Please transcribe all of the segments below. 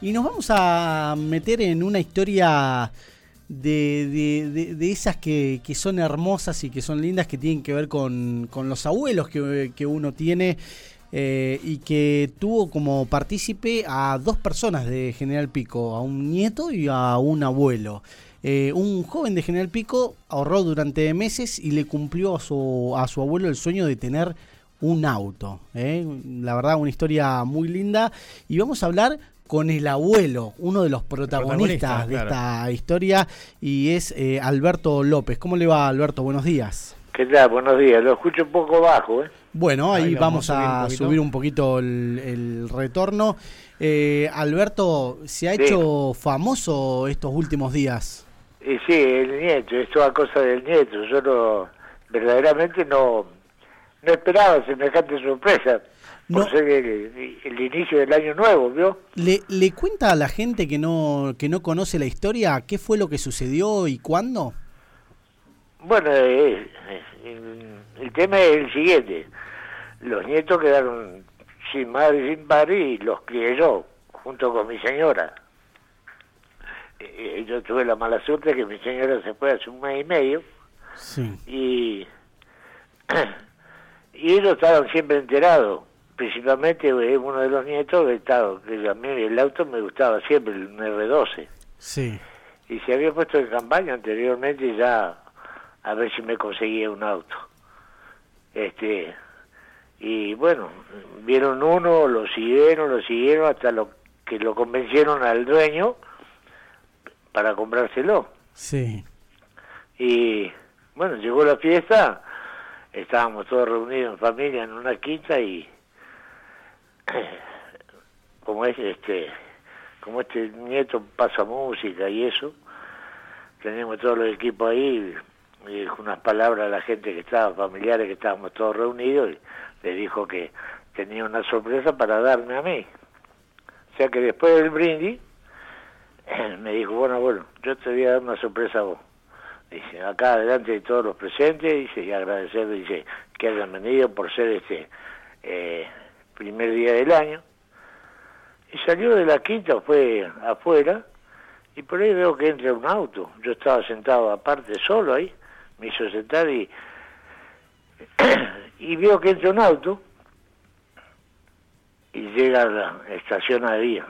y nos vamos a meter en una historia de, de, esas que, que, son hermosas y que son lindas, que tienen que ver con, con los abuelos que, que uno tiene eh, y que tuvo como partícipe a dos personas de General Pico, a un nieto y a un abuelo. Eh, un joven de General Pico ahorró durante meses y le cumplió a su, a su abuelo el sueño de tener un auto. ¿eh? La verdad, una historia muy linda. Y vamos a hablar con el abuelo, uno de los protagonistas de esta historia, y es Alberto López. ¿Cómo le va, Alberto? Buenos días. ¿Qué tal? Buenos días. Lo escucho un poco bajo, ¿eh? Bueno, ahí, vamos, a, subir un poquito el, retorno. Eh, Alberto, ¿se ha hecho famoso estos últimos días? Y sí, el nieto, es toda cosa del nieto. Yo no, verdaderamente no, no esperaba semejante sorpresa. Por ser el, inicio del año nuevo, ¿vio? ¿Le, ¿Le cuenta a la gente que no, que no conoce la historia qué fue lo que sucedió y cuándo? Bueno, eh, el tema es el siguiente. Los nietos quedaron sin madre y sin padre y los crié yo, junto con mi señora. Eh, yo tuve la mala suerte que mi señora se fue hace un mes y medio. Y, y ellos estaban siempre enterados. Principalmente eh, uno de los nietos que, que a mí el auto me gustaba siempre, el R12. Sí. Y se había puesto en campaña anteriormente ya a ver si me conseguía un auto. Este, y bueno, vieron uno, lo siguieron, lo siguieron hasta lo que lo convencieron al dueño para comprárselo. Sí. Y bueno, llegó la fiesta, estábamos todos reunidos en familia en una quinta y como es este como este nieto pasa música y eso, teníamos todos los equipos ahí, y dijo unas palabras a la gente que estaba, familiares que estábamos todos reunidos, y le dijo que tenía una sorpresa para darme a mí. O sea que después del brindis, me dijo, bueno, bueno, yo te voy a dar una sorpresa a vos. Dice, acá delante de todos los presentes, dice, y agradecer, dice, que hayan venido por ser este eh, primer día del año. Y salió de la quinta, fue afuera, y por ahí veo que entra un auto. Yo estaba sentado aparte solo ahí, me hizo sentar y, y veo que entra un auto y llega a la estación ahí,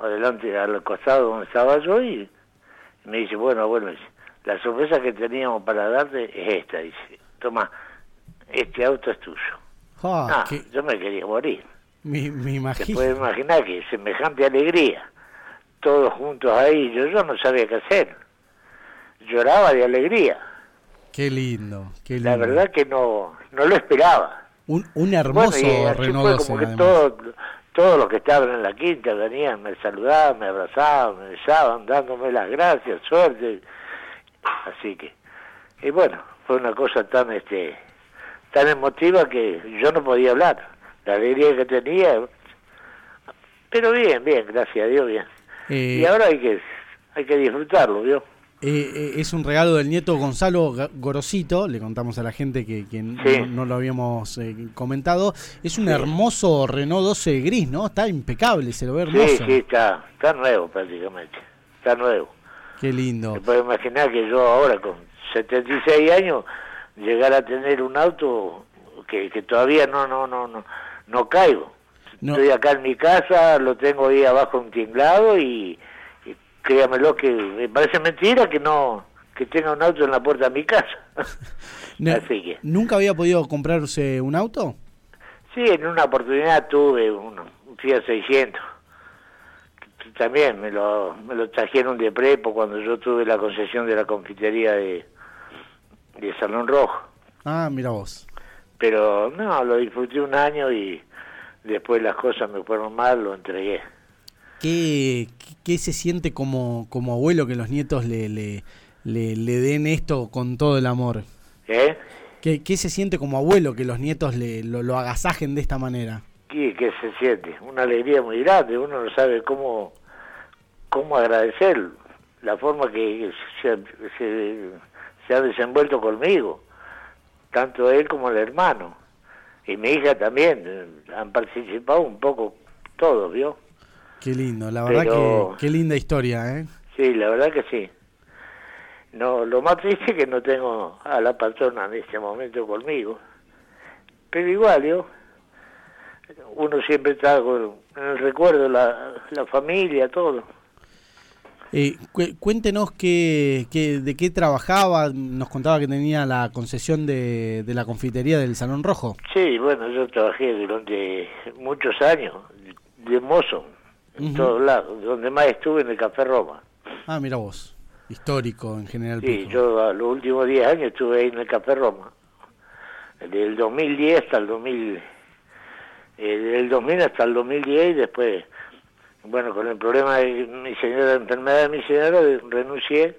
adelante, al costado donde estaba yo y me dice, bueno, bueno, la sorpresa que teníamos para darte es esta, dice, toma, este auto es tuyo. Ah, yo me quería morir. Me, me imagino. Se puede imaginar que semejante alegría, todos juntos ahí, yo, yo no sabía qué hacer. Lloraba de alegría. Qué lindo, qué lindo. La verdad que no, no lo esperaba. Un, un hermoso bueno, como que todos los que estaban en la quinta venían, me saludaban, me abrazaban, me besaban, dándome las gracias, suerte. Así que, y bueno, fue una cosa tan este tan emotiva que yo no podía hablar. La alegría que tenía, pero bien, bien, gracias a Dios, bien. Eh, y ahora hay que hay que disfrutarlo, ¿vio? Eh, eh, es un regalo del nieto Gonzalo Gorosito, le contamos a la gente que, no, lo habíamos eh, comentado. Es un hermoso Renault 12 gris, ¿no? Está impecable, se lo ve hermoso. Sí, sí, está, está nuevo prácticamente, está nuevo. Qué lindo. Se puede imaginar que yo ahora con 76 años llegar a tener un auto que, que todavía no, no, no, no, no caigo. Estoy acá en mi casa, lo tengo ahí abajo un tinglado y créamelo que me parece mentira que no que tenga un auto en la puerta de mi casa. Así que. ¿Nunca había podido comprarse un auto? Sí, en una oportunidad tuve un, Fiat 600. También me lo, me lo trajeron de prepo cuando yo tuve la concesión de la confitería de, de Salón Rojo. Ah, mira vos. Pero no, lo disfruté un año y después las cosas me fueron mal, lo entregué. ¿Qué, qué se siente como, como abuelo que los nietos le, le, le, den esto con todo el amor? ¿Eh? ¿Qué, ¿Qué, se siente como abuelo que los nietos le, lo, agasajen de esta manera? ¿Qué, ¿Qué, se siente? Una alegría muy grande, uno no sabe cómo, cómo agradecer la forma que se, se, se ha desenvuelto conmigo, tanto él como el hermano. Y mi hija también, han participado un poco todos, ¿vio? Qué lindo, la verdad que qué linda historia, ¿eh? Sí, la verdad que sí. No, lo más triste es que no tengo a la patrona en este momento conmigo. Pero igual, yo, uno siempre está con, en el recuerdo, la, la familia, todo. Eh, cuéntenos qué, de qué trabajaba, nos contaba que tenía la concesión de, de la confitería del Salón Rojo. Sí, bueno, yo trabajé durante muchos años de mozo en todos lados, donde más estuve en el Café Roma. Ah, mira vos, histórico en general. Sí, yo a los últimos 10 años estuve ahí en el Café Roma, del 2010 hasta el 2000, eh, del 2000 hasta el 2010 y después, bueno, con el problema de mi señora, la enfermedad de mi señora, renuncié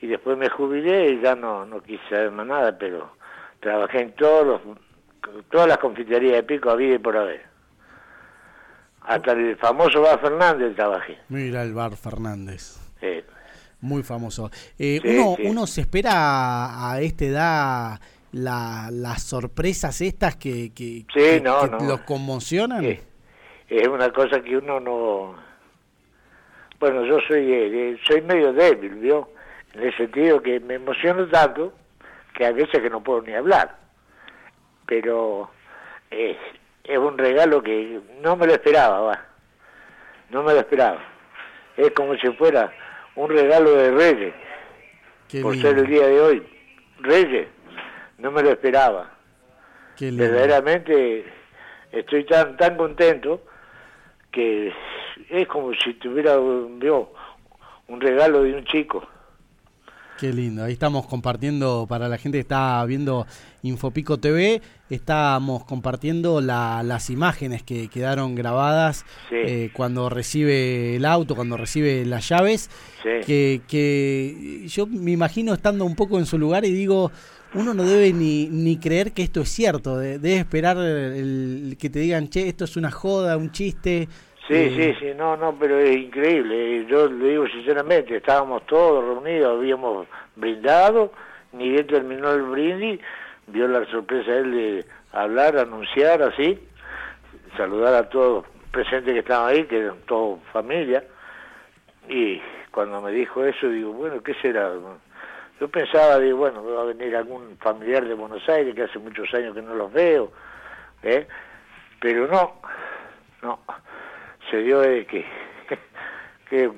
y después me jubilé y ya no, no quise saber más nada, pero trabajé en todos todas las confiterías de pico había y por haber. Hasta el famoso Bar Fernández trabajé. Mira el Bar Fernández. Muy famoso. Eh, uno, uno se espera a esta edad la, las sorpresas estas que, que, los conmocionan. Es una cosa que uno no... Bueno, yo soy eh, soy medio débil, ¿vio? En el sentido que me emociono tanto que a veces que no puedo ni hablar. Pero eh, es un regalo que no me lo esperaba, va. No me lo esperaba. Es como si fuera un regalo de Reyes, por ser el día de hoy. Reyes, no me lo esperaba. Verdaderamente estoy tan tan contento que es como si tuviera un regalo de un chico. Qué lindo, ahí estamos compartiendo para la gente que está viendo Infopico TV, estamos compartiendo las imágenes que quedaron grabadas eh, cuando recibe el auto, cuando recibe las llaves, que, que yo me imagino estando un poco en su lugar y digo, uno no debe ni, ni creer que esto es cierto, debe esperar el, que te digan, che, esto es una joda, un chiste, Sí, sí, sí, no, no, pero es increíble. Yo le digo sinceramente, estábamos todos reunidos, habíamos brindado, ni bien terminó el brindis, vio la sorpresa él de hablar, anunciar así, saludar a todos presentes que estaban ahí, que eran todos familia, y cuando me dijo eso, digo, bueno, ¿qué será? Yo pensaba, digo, bueno, va a venir algún familiar de Buenos Aires, que hace muchos años que no los veo, ¿eh? pero no, no se dio de que, que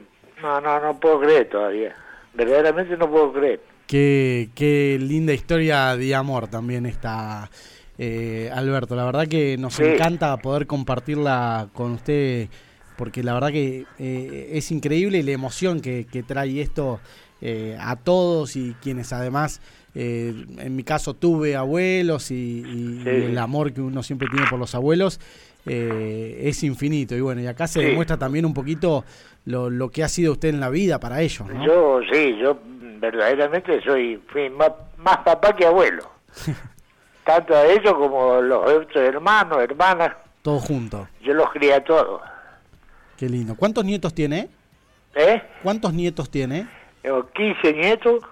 no, no, no puedo creer todavía. Verdaderamente no puedo creer. Qué, qué linda historia de amor también está, eh, Alberto. La verdad que nos encanta poder compartirla con usted, porque la verdad que eh, es increíble la emoción que, que trae esto eh, a todos y quienes además, en mi caso, tuve abuelos y, el amor que uno siempre tiene por los abuelos. Eh, es infinito. Y bueno, y acá se demuestra también un poquito lo, lo, que ha sido usted en la vida para ellos. Yo, sí, yo verdaderamente soy fui más, papá que abuelo. Tanto a ellos como los otros hermanos, hermanas. Todos juntos. Yo los crié a todos. Qué lindo. ¿Cuántos nietos tiene? ¿Eh? ¿Cuántos nietos tiene? Tengo 15 nietos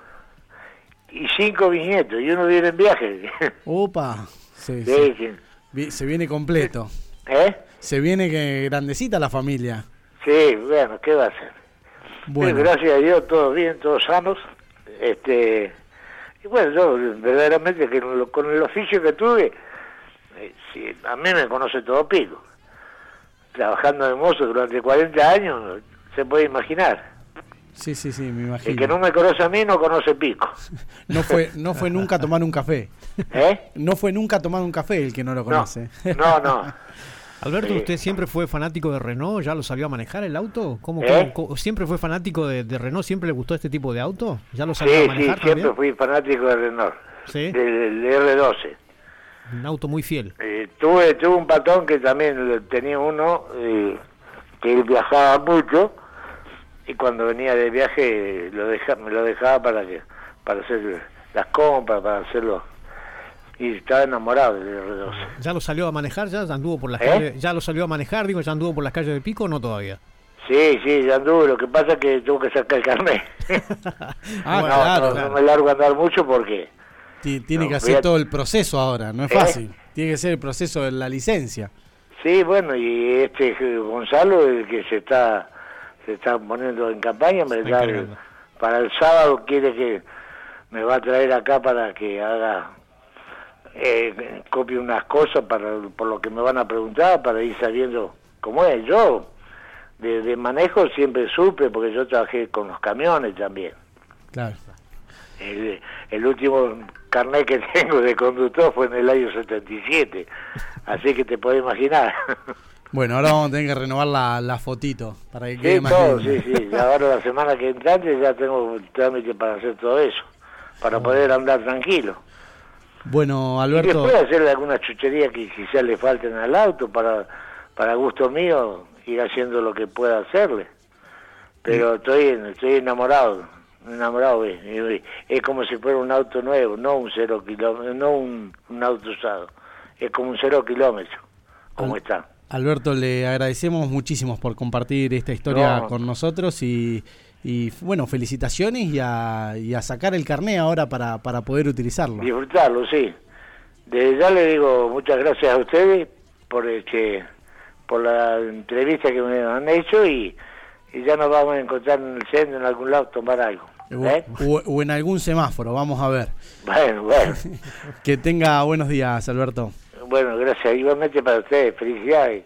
y 5 bisnietos. Y uno viene en viaje. Opa. Sí, sí. Se viene completo. ¿Eh? Se viene que grandecita la familia. Sí, bueno, ¿qué va a ser? Bueno. gracias a Dios, todos bien, todos sanos. Este, y bueno, yo verdaderamente que con el oficio que tuve, eh, a mí me conoce todo Pico. Trabajando de mozo durante 40 años, se puede imaginar. Sí, sí, sí, me imagino. El que no me conoce a mí no conoce Pico. no fue no fue nunca a tomar un café. ¿Eh? No fue nunca a tomar un café el que no lo conoce. no. no. Alberto, ¿usted siempre fue fanático de Renault? ¿Ya lo salió a manejar el auto? ¿Cómo, ¿Eh? siempre fue fanático de, Renault? ¿Siempre le gustó este tipo de auto? ¿Ya lo salió a manejar? Sí, siempre fui fanático de Renault. ¿Sí? Del, R12. Un auto muy fiel. Eh, tuve, tuve un patón que también tenía uno, eh, que él viajaba mucho, y cuando venía de viaje lo deja, me lo dejaba para que para hacer las compras, para hacerlo y estaba enamorado del R12. ¿Ya lo salió a manejar? ¿Ya, anduvo por las ¿Eh? calles? ¿Ya lo salió a manejar? Digo, ¿ya anduvo por las calles de Pico o no todavía? Sí, sí, ya anduvo. Lo que pasa es que tuvo que sacar el carnet. ah, claro, no, me largo a andar mucho porque... tiene que hacer todo el proceso ahora, no es ¿Eh? fácil. Tiene que ser el proceso de la licencia. Sí, bueno, y este Gonzalo, el que se está se está poniendo en campaña, me da para el sábado quiere que me va a traer acá para que haga eh, copie unas cosas para por lo que me van a preguntar para ir sabiendo cómo es. Yo de, manejo siempre supe porque yo trabajé con los camiones también. Claro. El, el último carnet que tengo de conductor fue en el año 77 así que te puedes imaginar Bueno, ahora vamos a tener que renovar la, la fotito para que quede sí, más todo, Sí, sí, ahora la semana que entrante ya tengo el trámite para hacer todo eso, para poder andar tranquilo. Bueno, Alberto... Y después hacerle alguna chuchería que quizás le falten al auto para, para gusto mío, ir haciendo lo que pueda hacerle. Pero estoy, estoy enamorado, enamorado, es, es como si fuera un auto nuevo, no un cero kilómetro, no un, un auto usado, es como un cero kilómetro, como está. Alberto, le agradecemos muchísimo por compartir esta historia con nosotros y, bueno, felicitaciones y a, sacar el carné ahora para, para poder utilizarlo. Disfrutarlo, sí. Desde ya le digo muchas gracias a ustedes por este, por la entrevista que me han hecho y, ya nos vamos a encontrar en el centro, en algún lado, tomar algo. ¿eh? o, en algún semáforo, vamos a ver. Bueno, bueno. que tenga buenos días, Alberto. Bueno, gracias. Igualmente para ustedes. Felicidades.